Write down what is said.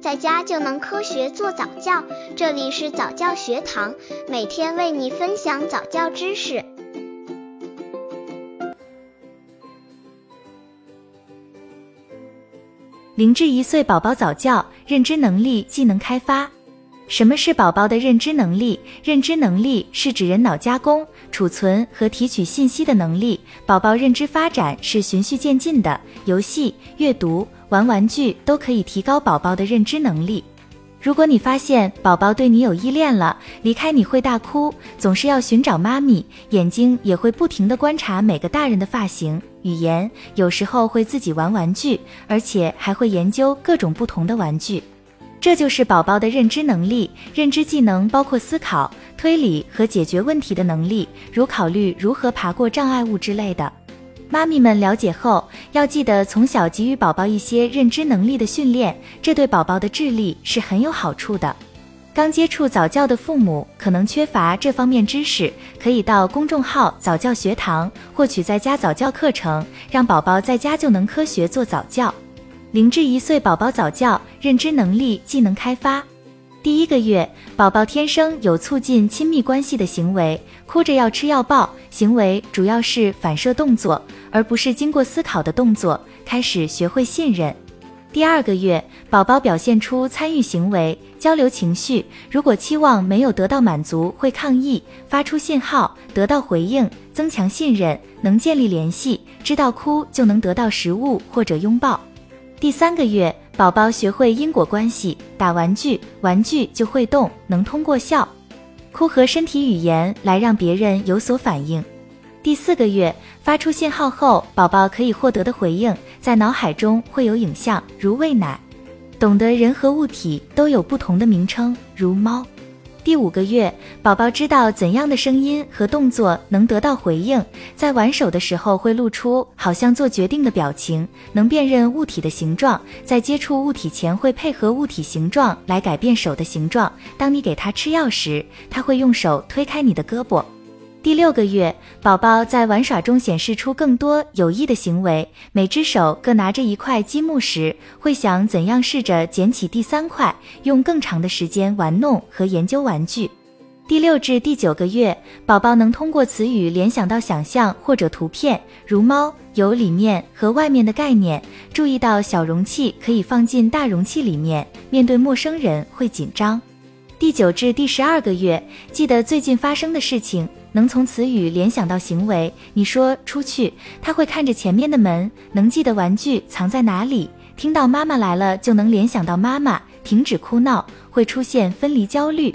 在家就能科学做早教。这里是早教学堂，每天为你分享早教知识。零至一岁宝宝早教认知能力技能开发。什么是宝宝的认知能力？认知能力是指人脑加工、储存和提取信息的能力。宝宝认知发展是循序渐进的，游戏、阅读、玩玩具都可以提高宝宝的认知能力。如果你发现宝宝对你有依恋了，离开你会大哭，总是要寻找妈咪，眼睛也会不停地观察每个大人的发型、语言，有时候会自己玩玩具，而且还会研究各种不同的玩具。这就是宝宝的认知能力。认知技能包括思考、推理和解决问题的能力，如考虑如何爬过障碍物之类的。妈咪们了解后，要记得从小给予宝宝一些认知能力的训练，这对宝宝的智力是很有好处的。刚接触早教的父母可能缺乏这方面知识，可以到公众号早教学堂获取在家早教课程，让宝宝在家就能科学做早教。零至一岁宝宝早教认知能力技能开发，第一个月，宝宝天生有促进亲密关系的行为，哭着要吃要抱，行为主要是反射动作，而不是经过思考的动作，开始学会信任。第二个月，宝宝表现出参与行为，交流情绪，如果期望没有得到满足，会抗议，发出信号，得到回应，增强信任，能建立联系，知道哭就能得到食物或者拥抱。第三个月，宝宝学会因果关系，打玩具，玩具就会动，能通过笑、哭和身体语言来让别人有所反应。第四个月，发出信号后，宝宝可以获得的回应，在脑海中会有影像，如喂奶，懂得人和物体都有不同的名称，如猫。第五个月，宝宝知道怎样的声音和动作能得到回应，在玩手的时候会露出好像做决定的表情，能辨认物体的形状，在接触物体前会配合物体形状来改变手的形状。当你给他吃药时，他会用手推开你的胳膊。第六个月，宝宝在玩耍中显示出更多有益的行为，每只手各拿着一块积木时，会想怎样试着捡起第三块，用更长的时间玩弄和研究玩具。第六至第九个月，宝宝能通过词语联想到想象或者图片，如猫有里面和外面的概念，注意到小容器可以放进大容器里面，面对陌生人会紧张。第九至第十二个月，记得最近发生的事情。能从词语联想到行为。你说出去，他会看着前面的门。能记得玩具藏在哪里。听到妈妈来了，就能联想到妈妈。停止哭闹，会出现分离焦虑。